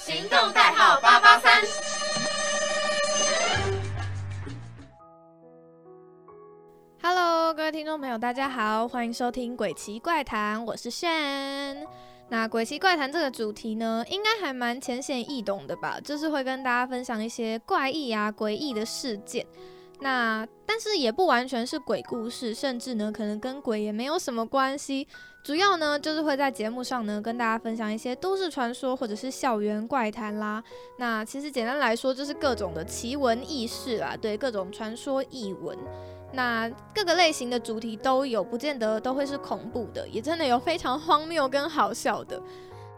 行动代号八八三。Hello，各位听众朋友，大家好，欢迎收听《鬼奇怪谈》，我是炫。那《鬼奇怪谈》这个主题呢，应该还蛮浅显易懂的吧？就是会跟大家分享一些怪异啊、诡异的事件。那但是也不完全是鬼故事，甚至呢可能跟鬼也没有什么关系。主要呢就是会在节目上呢跟大家分享一些都市传说或者是校园怪谈啦。那其实简单来说就是各种的奇闻异事啦，对各种传说异闻。那各个类型的主题都有，不见得都会是恐怖的，也真的有非常荒谬跟好笑的。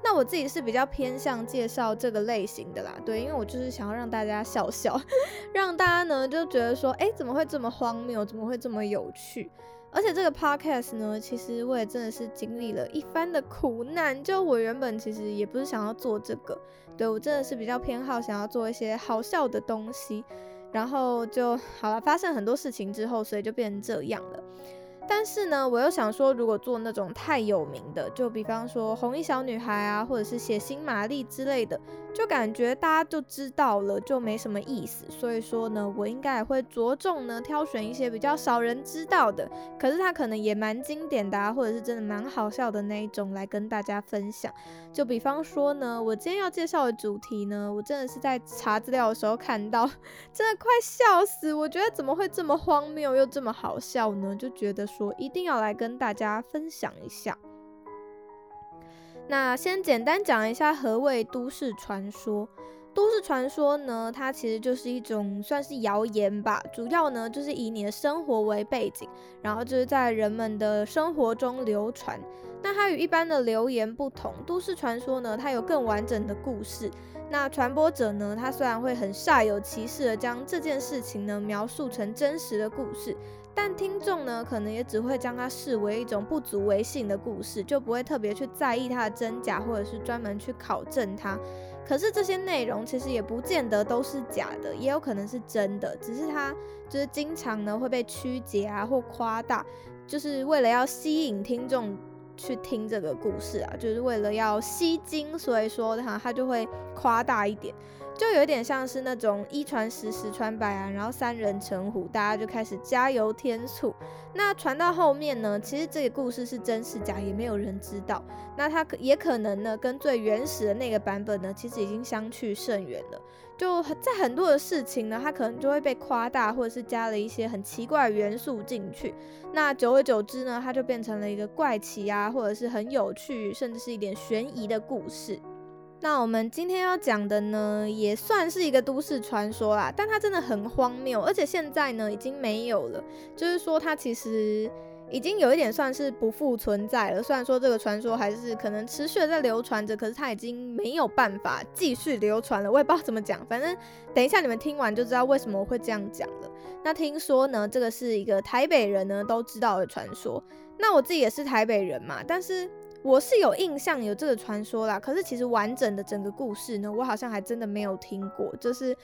那我自己是比较偏向介绍这个类型的啦，对，因为我就是想要让大家笑笑，让大家呢就觉得说，哎，怎么会这么荒谬，怎么会这么有趣？而且这个 podcast 呢，其实我也真的是经历了一番的苦难，就我原本其实也不是想要做这个，对我真的是比较偏好想要做一些好笑的东西，然后就好了，发生很多事情之后，所以就变成这样了。但是呢，我又想说，如果做那种太有名的，就比方说红衣小女孩啊，或者是血腥玛丽之类的，就感觉大家就知道了，就没什么意思。所以说呢，我应该也会着重呢挑选一些比较少人知道的，可是它可能也蛮经典的啊，或者是真的蛮好笑的那一种来跟大家分享。就比方说呢，我今天要介绍的主题呢，我真的是在查资料的时候看到，真的快笑死！我觉得怎么会这么荒谬又这么好笑呢？就觉得。说一定要来跟大家分享一下。那先简单讲一下何谓都市传说。都市传说呢，它其实就是一种算是谣言吧，主要呢就是以你的生活为背景，然后就是在人们的生活中流传。那它与一般的流言不同，都市传说呢，它有更完整的故事。那传播者呢，他虽然会很煞有其事的将这件事情呢描述成真实的故事。但听众呢，可能也只会将它视为一种不足为信的故事，就不会特别去在意它的真假，或者是专门去考证它。可是这些内容其实也不见得都是假的，也有可能是真的，只是它就是经常呢会被曲解啊或夸大，就是为了要吸引听众去听这个故事啊，就是为了要吸睛，所以说它它就会夸大一点。就有点像是那种一传十，十传百啊，然后三人成虎，大家就开始加油添醋。那传到后面呢，其实这个故事是真是假，也没有人知道。那它可也可能呢，跟最原始的那个版本呢，其实已经相去甚远了。就在很多的事情呢，它可能就会被夸大，或者是加了一些很奇怪的元素进去。那久而久之呢，它就变成了一个怪奇啊，或者是很有趣，甚至是一点悬疑的故事。那我们今天要讲的呢，也算是一个都市传说啦，但它真的很荒谬，而且现在呢已经没有了，就是说它其实已经有一点算是不复存在了。虽然说这个传说还是可能持续的在流传着，可是它已经没有办法继续流传了。我也不知道怎么讲，反正等一下你们听完就知道为什么我会这样讲了。那听说呢，这个是一个台北人呢都知道的传说。那我自己也是台北人嘛，但是。我是有印象有这个传说啦，可是其实完整的整个故事呢，我好像还真的没有听过，就是。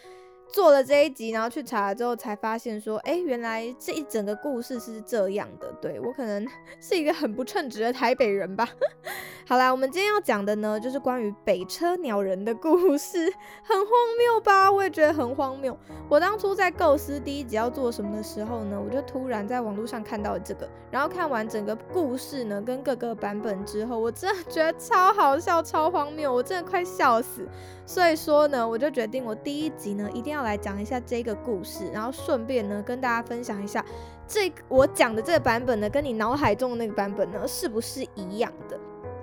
做了这一集，然后去查了之后，才发现说，哎，原来这一整个故事是这样的。对我可能 是一个很不称职的台北人吧。好啦，我们今天要讲的呢，就是关于北车鸟人的故事，很荒谬吧？我也觉得很荒谬。我当初在构思第一集要做什么的时候呢，我就突然在网络上看到了这个，然后看完整个故事呢，跟各个版本之后，我真的觉得超好笑、超荒谬，我真的快笑死。所以说呢，我就决定我第一集呢一定要来讲一下这个故事，然后顺便呢跟大家分享一下，这我讲的这个版本呢，跟你脑海中的那个版本呢是不是一样的？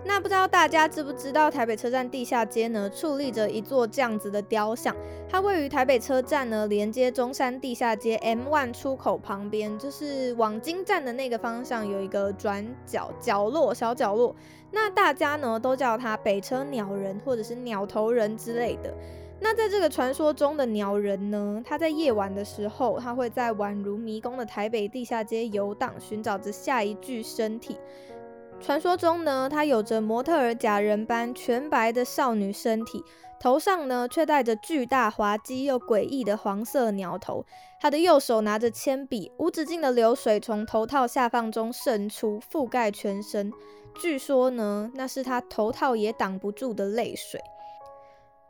那不知道大家知不知道，台北车站地下街呢矗立着一座这样子的雕像，它位于台北车站呢连接中山地下街 M One 出口旁边，就是往金站的那个方向有一个转角角落小角落。那大家呢都叫它北车鸟人或者是鸟头人之类的。那在这个传说中的鸟人呢，他在夜晚的时候，他会在宛如迷宫的台北地下街游荡，寻找着下一具身体。传说中呢，她有着模特儿假人般全白的少女身体，头上呢却戴着巨大滑稽又诡异的黄色鸟头。她的右手拿着铅笔，无止境的流水从头套下放中渗出，覆盖全身。据说呢，那是她头套也挡不住的泪水。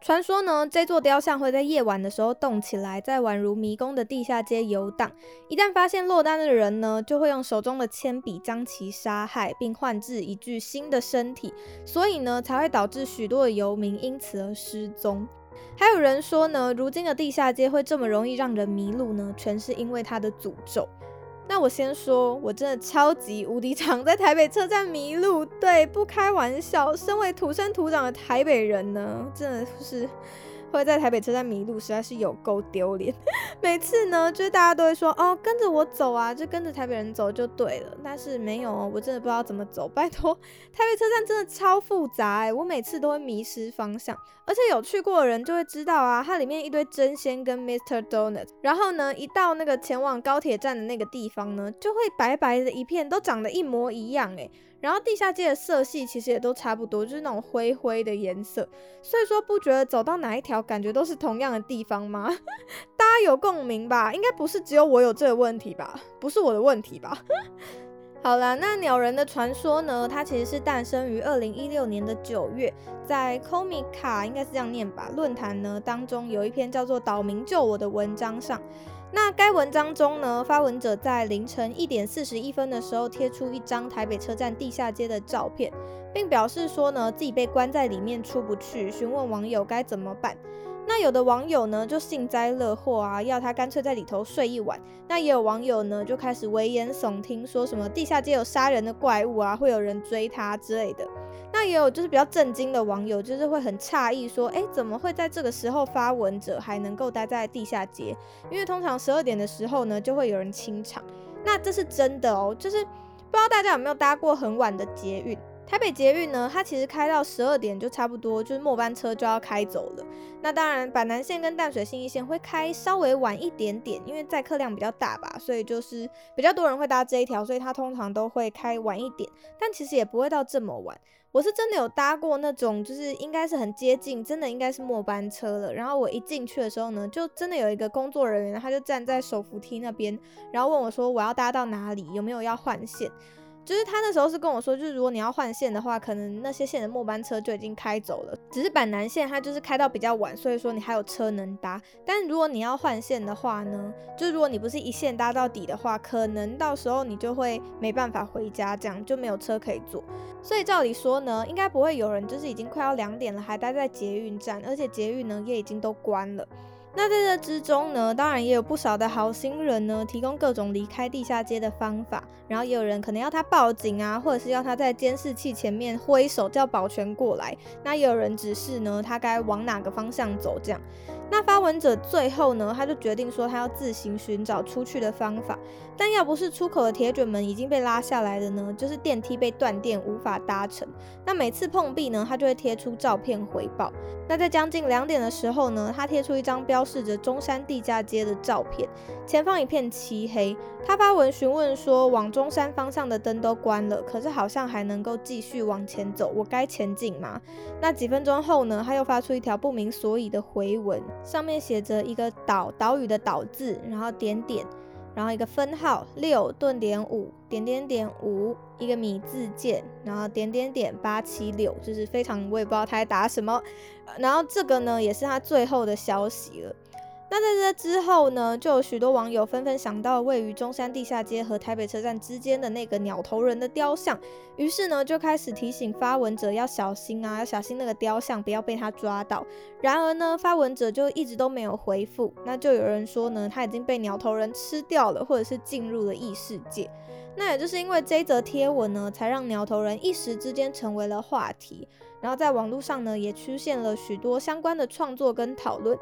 传说呢，这座雕像会在夜晚的时候动起来，在宛如迷宫的地下街游荡。一旦发现落单的人呢，就会用手中的铅笔将其杀害，并换置一具新的身体。所以呢，才会导致许多的游民因此而失踪。还有人说呢，如今的地下街会这么容易让人迷路呢，全是因为它的诅咒。那我先说，我真的超级无敌常在台北车站迷路，对，不开玩笑。身为土生土长的台北人呢，真的是。会在台北车站迷路，实在是有够丢脸。每次呢，就是大家都会说哦，跟着我走啊，就跟着台北人走就对了。但是没有，我真的不知道怎么走。拜托，台北车站真的超复杂哎，我每次都会迷失方向。而且有去过的人就会知道啊，它里面一堆真仙跟 Mr. Donut，然后呢，一到那个前往高铁站的那个地方呢，就会白白的一片，都长得一模一样哎。然后地下街的色系其实也都差不多，就是那种灰灰的颜色，所以说不觉得走到哪一条感觉都是同样的地方吗？大家有共鸣吧？应该不是只有我有这个问题吧？不是我的问题吧？好啦，那鸟人的传说呢？它其实是诞生于二零一六年的九月，在 Comica 应该是这样念吧？论坛呢当中有一篇叫做“岛民救我”的文章上。那该文章中呢，发文者在凌晨一点四十一分的时候贴出一张台北车站地下街的照片，并表示说呢自己被关在里面出不去，询问网友该怎么办。那有的网友呢就幸灾乐祸啊，要他干脆在里头睡一晚。那也有网友呢就开始危言耸听，说什么地下街有杀人的怪物啊，会有人追他之类的。那也有就是比较震惊的网友，就是会很诧异说，哎，怎么会在这个时候发文者还能够待在地下街？因为通常十二点的时候呢，就会有人清场。那这是真的哦，就是不知道大家有没有搭过很晚的捷运？台北捷运呢，它其实开到十二点就差不多，就是末班车就要开走了。那当然，板南线跟淡水新一线会开稍微晚一点点，因为载客量比较大吧，所以就是比较多人会搭这一条，所以它通常都会开晚一点。但其实也不会到这么晚。我是真的有搭过那种，就是应该是很接近，真的应该是末班车了。然后我一进去的时候呢，就真的有一个工作人员，他就站在手扶梯那边，然后问我说我要搭到哪里，有没有要换线。就是他那时候是跟我说，就是如果你要换线的话，可能那些线的末班车就已经开走了。只是板南线它就是开到比较晚，所以说你还有车能搭。但如果你要换线的话呢，就如果你不是一线搭到底的话，可能到时候你就会没办法回家，这样就没有车可以坐。所以照理说呢，应该不会有人就是已经快要两点了还待在捷运站，而且捷运呢也已经都关了。那在这之中呢，当然也有不少的好心人呢，提供各种离开地下街的方法。然后也有人可能要他报警啊，或者是要他在监视器前面挥手叫保全过来。那也有人指示呢，他该往哪个方向走这样。那发文者最后呢，他就决定说他要自行寻找出去的方法。但要不是出口的铁卷门已经被拉下来的呢，就是电梯被断电无法搭乘。那每次碰壁呢，他就会贴出照片回报。那在将近两点的时候呢，他贴出一张标示着中山地下街的照片，前方一片漆黑。他发文询问说，往中山方向的灯都关了，可是好像还能够继续往前走，我该前进吗？那几分钟后呢，他又发出一条不明所以的回文。上面写着一个岛岛屿的岛字，然后点点，然后一个分号六顿点五点点点五一个米字键，然后点点点八七六，就是非常我也不知道他在打什么。然后这个呢，也是他最后的消息了。那在这之后呢，就有许多网友纷纷想到位于中山地下街和台北车站之间的那个鸟头人的雕像，于是呢就开始提醒发文者要小心啊，要小心那个雕像不要被他抓到。然而呢，发文者就一直都没有回复，那就有人说呢，他已经被鸟头人吃掉了，或者是进入了异世界。那也就是因为这则贴文呢，才让鸟头人一时之间成为了话题，然后在网络上呢也出现了许多相关的创作跟讨论。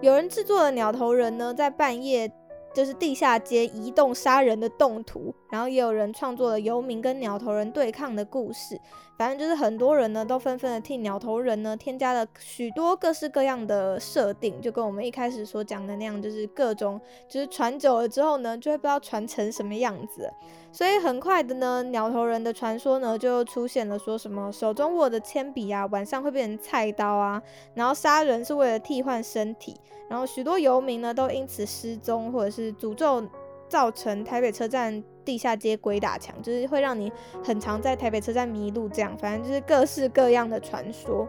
有人制作了鸟头人呢，在半夜就是地下街移动杀人的动图，然后也有人创作了游民跟鸟头人对抗的故事。反正就是很多人呢，都纷纷的替鸟头人呢添加了许多各式各样的设定，就跟我们一开始所讲的那样，就是各种就是传久了之后呢，就会不知道传成什么样子。所以很快的呢，鸟头人的传说呢就出现了，说什么手中握的铅笔啊，晚上会变成菜刀啊，然后杀人是为了替换身体，然后许多游民呢都因此失踪，或者是诅咒造成台北车站地下街鬼打墙，就是会让你很常在台北车站迷路，这样反正就是各式各样的传说。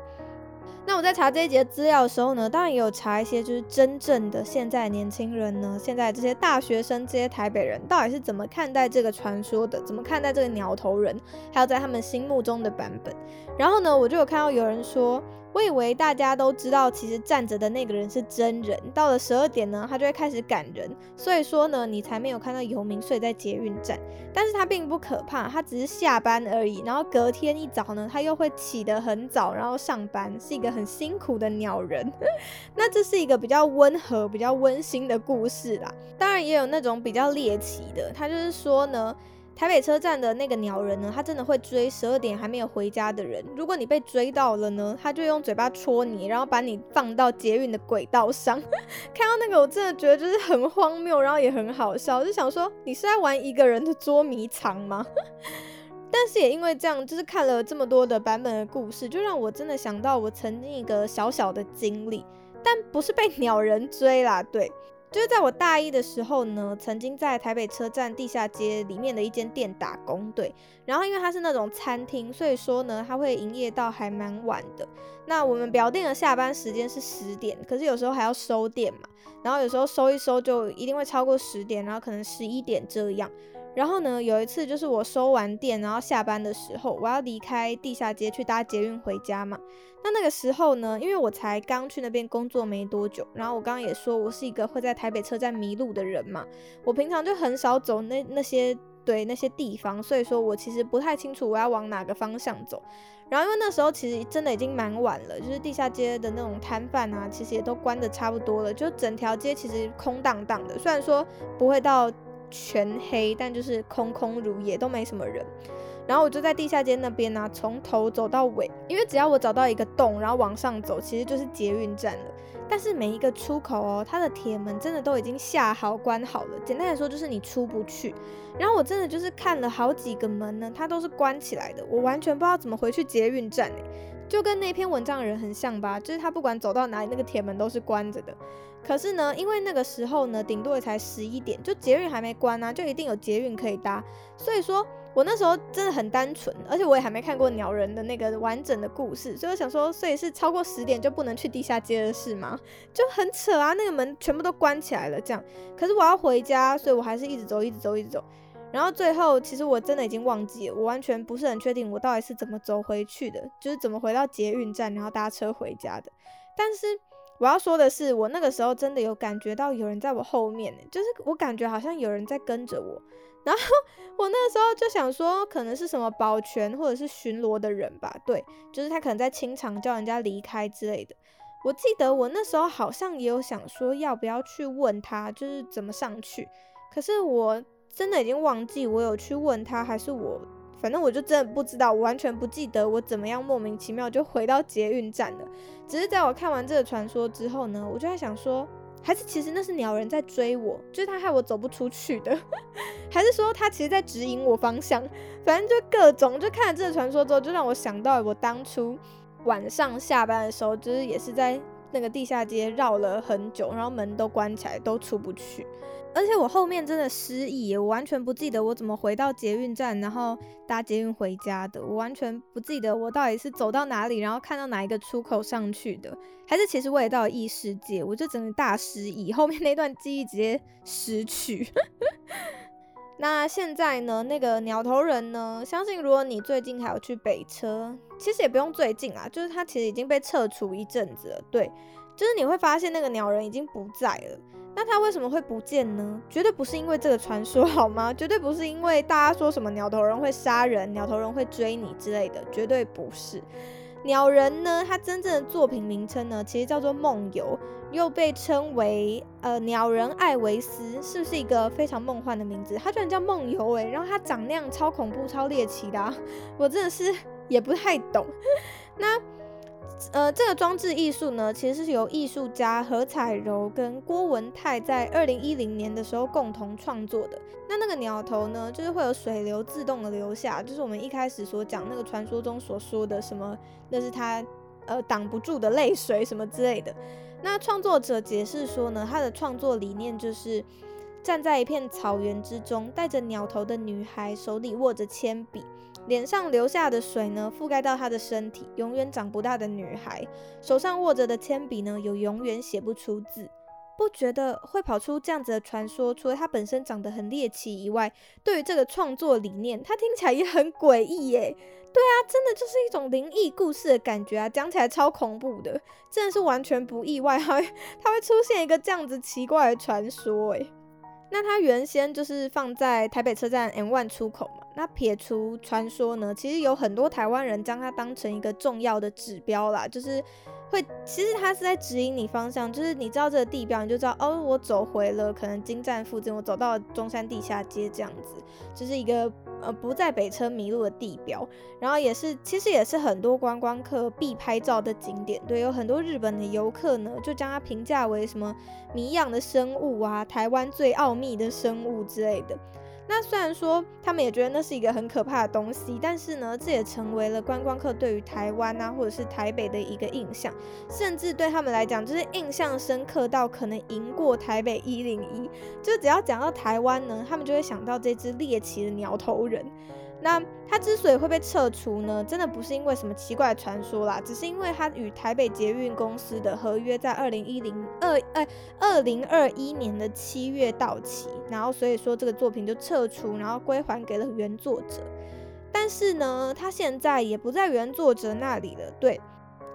那我在查这一节资料的时候呢，当然也有查一些就是真正的现在年轻人呢，现在这些大学生、这些台北人到底是怎么看待这个传说的，怎么看待这个鸟头人，还有在他们心目中的版本。然后呢，我就有看到有人说。我以为大家都知道，其实站着的那个人是真人。到了十二点呢，他就会开始赶人，所以说呢，你才没有看到游民睡在捷运站。但是他并不可怕，他只是下班而已。然后隔天一早呢，他又会起得很早，然后上班，是一个很辛苦的鸟人。那这是一个比较温和、比较温馨的故事啦。当然也有那种比较猎奇的，他就是说呢。台北车站的那个鸟人呢，他真的会追十二点还没有回家的人。如果你被追到了呢，他就用嘴巴戳你，然后把你放到捷运的轨道上。看到那个，我真的觉得就是很荒谬，然后也很好笑，就想说你是在玩一个人的捉迷藏吗？但是也因为这样，就是看了这么多的版本的故事，就让我真的想到我曾经一个小小的经历，但不是被鸟人追啦，对。就是在我大一的时候呢，曾经在台北车站地下街里面的一间店打工，对。然后因为它是那种餐厅，所以说呢，它会营业到还蛮晚的。那我们表定的下班时间是十点，可是有时候还要收店嘛，然后有时候收一收就一定会超过十点，然后可能十一点这样。然后呢，有一次就是我收完店，然后下班的时候，我要离开地下街去搭捷运回家嘛。那那个时候呢，因为我才刚去那边工作没多久，然后我刚刚也说我是一个会在台北车站迷路的人嘛。我平常就很少走那那些对那些地方，所以说我其实不太清楚我要往哪个方向走。然后因为那时候其实真的已经蛮晚了，就是地下街的那种摊贩啊，其实也都关的差不多了，就整条街其实空荡荡的。虽然说不会到。全黑，但就是空空如也，都没什么人。然后我就在地下街那边呢，从头走到尾，因为只要我找到一个洞，然后往上走，其实就是捷运站了。但是每一个出口哦，它的铁门真的都已经下好关好了。简单来说，就是你出不去。然后我真的就是看了好几个门呢，它都是关起来的，我完全不知道怎么回去捷运站就跟那篇文章的人很像吧，就是他不管走到哪里，那个铁门都是关着的。可是呢，因为那个时候呢，顶多也才十一点，就捷运还没关啊，就一定有捷运可以搭。所以说我那时候真的很单纯，而且我也还没看过鸟人的那个完整的故事，所以我想说，所以是超过十点就不能去地下街的事吗？就很扯啊，那个门全部都关起来了，这样。可是我要回家，所以我还是一直走，一直走，一直走。然后最后，其实我真的已经忘记了，我完全不是很确定我到底是怎么走回去的，就是怎么回到捷运站，然后搭车回家的。但是。我要说的是，我那个时候真的有感觉到有人在我后面，就是我感觉好像有人在跟着我。然后我那个时候就想说，可能是什么保全或者是巡逻的人吧？对，就是他可能在清场叫人家离开之类的。我记得我那时候好像也有想说，要不要去问他，就是怎么上去。可是我真的已经忘记我有去问他，还是我。反正我就真的不知道，我完全不记得我怎么样莫名其妙就回到捷运站了。只是在我看完这个传说之后呢，我就在想说，还是其实那是鸟人在追我，就是他害我走不出去的，还是说他其实在指引我方向？反正就各种，就看了这个传说之后，就让我想到我当初晚上下班的时候，就是也是在那个地下街绕了很久，然后门都关起来，都出不去。而且我后面真的失忆，我完全不记得我怎么回到捷运站，然后搭捷运回家的。我完全不记得我到底是走到哪里，然后看到哪一个出口上去的，还是其实我也到了异世界，我就整个大失忆，后面那段记忆直接失去。那现在呢？那个鸟头人呢？相信如果你最近还有去北车，其实也不用最近啊，就是他其实已经被撤除一阵子了。对，就是你会发现那个鸟人已经不在了。那他为什么会不见呢？绝对不是因为这个传说 好吗？绝对不是因为大家说什么鸟头人会杀人，鸟头人会追你之类的，绝对不是。鸟人呢，他真正的作品名称呢，其实叫做梦游，又被称为呃鸟人艾维斯，是不是一个非常梦幻的名字？他居然叫梦游诶，然后他长那样超恐怖、超猎奇的，我真的是也不太懂。那。呃，这个装置艺术呢，其实是由艺术家何彩柔跟郭文泰在二零一零年的时候共同创作的。那那个鸟头呢，就是会有水流自动的流下，就是我们一开始所讲那个传说中所说的什么，那是他呃挡不住的泪水什么之类的。那创作者解释说呢，他的创作理念就是站在一片草原之中，带着鸟头的女孩手里握着铅笔。脸上流下的水呢，覆盖到她的身体，永远长不大的女孩，手上握着的铅笔呢，有永远写不出字。不觉得会跑出这样子的传说，除了它本身长得很猎奇以外，对于这个创作理念，它听起来也很诡异耶。对啊，真的就是一种灵异故事的感觉啊，讲起来超恐怖的，真的是完全不意外，它它会出现一个这样子奇怪的传说诶。那它原先就是放在台北车站 M One 出口嘛，那撇除传说呢，其实有很多台湾人将它当成一个重要的指标啦，就是。会，其实它是在指引你方向，就是你知道这个地标，你就知道哦，我走回了可能金站附近，我走到中山地下街这样子，就是一个呃不在北车迷路的地标。然后也是，其实也是很多观光客必拍照的景点。对，有很多日本的游客呢，就将它评价为什么谜样的生物啊，台湾最奥秘的生物之类的。那虽然说他们也觉得那是一个很可怕的东西，但是呢，这也成为了观光客对于台湾啊，或者是台北的一个印象，甚至对他们来讲，就是印象深刻到可能赢过台北一零一。就只要讲到台湾呢，他们就会想到这只猎奇的鸟头人。那他之所以会被撤除呢，真的不是因为什么奇怪传说啦，只是因为他与台北捷运公司的合约在二零一零二哎二零二一年的七月到期，然后所以说这个作品就撤除，然后归还给了原作者。但是呢，他现在也不在原作者那里了，对。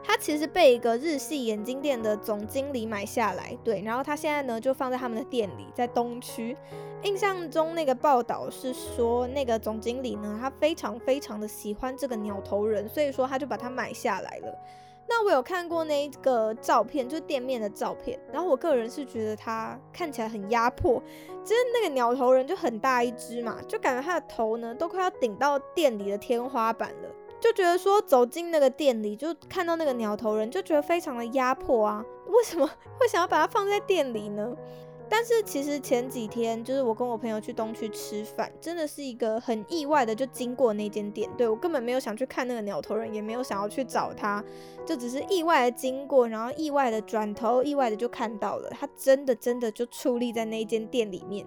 它其实被一个日系眼镜店的总经理买下来，对，然后他现在呢就放在他们的店里，在东区。印象中那个报道是说，那个总经理呢，他非常非常的喜欢这个鸟头人，所以说他就把它买下来了。那我有看过那一个照片，就是店面的照片，然后我个人是觉得它看起来很压迫，就是那个鸟头人就很大一只嘛，就感觉他的头呢都快要顶到店里的天花板了。就觉得说走进那个店里，就看到那个鸟头人，就觉得非常的压迫啊！为什么会想要把它放在店里呢？但是其实前几天，就是我跟我朋友去东区吃饭，真的是一个很意外的，就经过那间店。对我根本没有想去看那个鸟头人，也没有想要去找他，就只是意外的经过，然后意外的转头，意外的就看到了他，真的真的就矗立在那间店里面。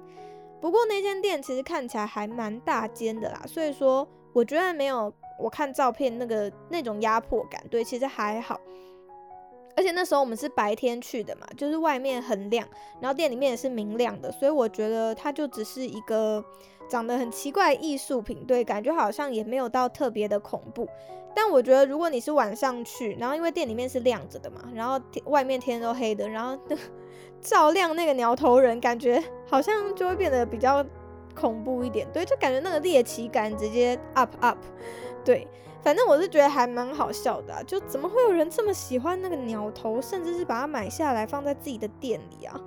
不过那间店其实看起来还蛮大间的啦，所以说我觉得没有。我看照片那个那种压迫感，对，其实还好。而且那时候我们是白天去的嘛，就是外面很亮，然后店里面也是明亮的，所以我觉得它就只是一个长得很奇怪艺术品，对，感觉好像也没有到特别的恐怖。但我觉得如果你是晚上去，然后因为店里面是亮着的嘛，然后外面天都黑的，然后照亮那个鸟头人，感觉好像就会变得比较恐怖一点，对，就感觉那个猎奇感直接 up up。对，反正我是觉得还蛮好笑的啊，就怎么会有人这么喜欢那个鸟头，甚至是把它买下来放在自己的店里啊？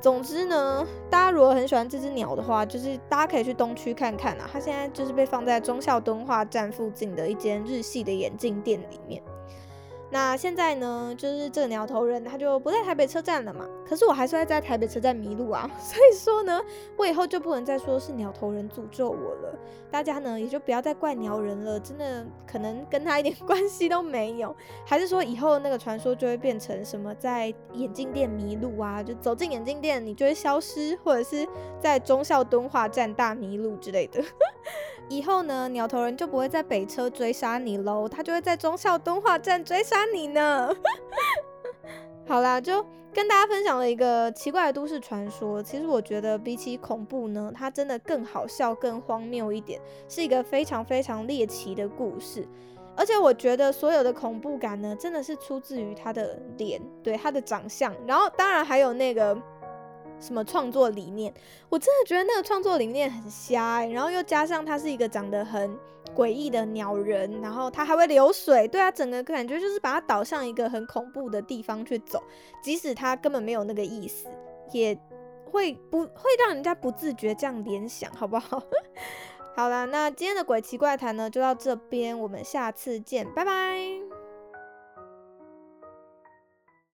总之呢，大家如果很喜欢这只鸟的话，就是大家可以去东区看看啊，它现在就是被放在忠孝敦化站附近的一间日系的眼镜店里面。那现在呢，就是这个鸟头人他就不在台北车站了嘛，可是我还是会在台北车站迷路啊，所以说呢，我以后就不能再说是鸟头人诅咒我了，大家呢也就不要再怪鸟人了，真的可能跟他一点 关系都没有，还是说以后那个传说就会变成什么在眼镜店迷路啊，就走进眼镜店你就会消失，或者是在忠孝敦化站大迷路之类的。以后呢，鸟头人就不会在北车追杀你喽，他就会在忠孝敦化站追杀你呢。好啦，就跟大家分享了一个奇怪的都市传说。其实我觉得比起恐怖呢，它真的更好笑、更荒谬一点，是一个非常非常猎奇的故事。而且我觉得所有的恐怖感呢，真的是出自于他的脸，对他的长相，然后当然还有那个。什么创作理念？我真的觉得那个创作理念很瞎，然后又加上他是一个长得很诡异的鸟人，然后他还会流水，对啊，整个感觉就是把它导向一个很恐怖的地方去走，即使他根本没有那个意思，也会不会让人家不自觉这样联想，好不好？好啦，那今天的鬼奇怪谈呢就到这边，我们下次见，拜拜。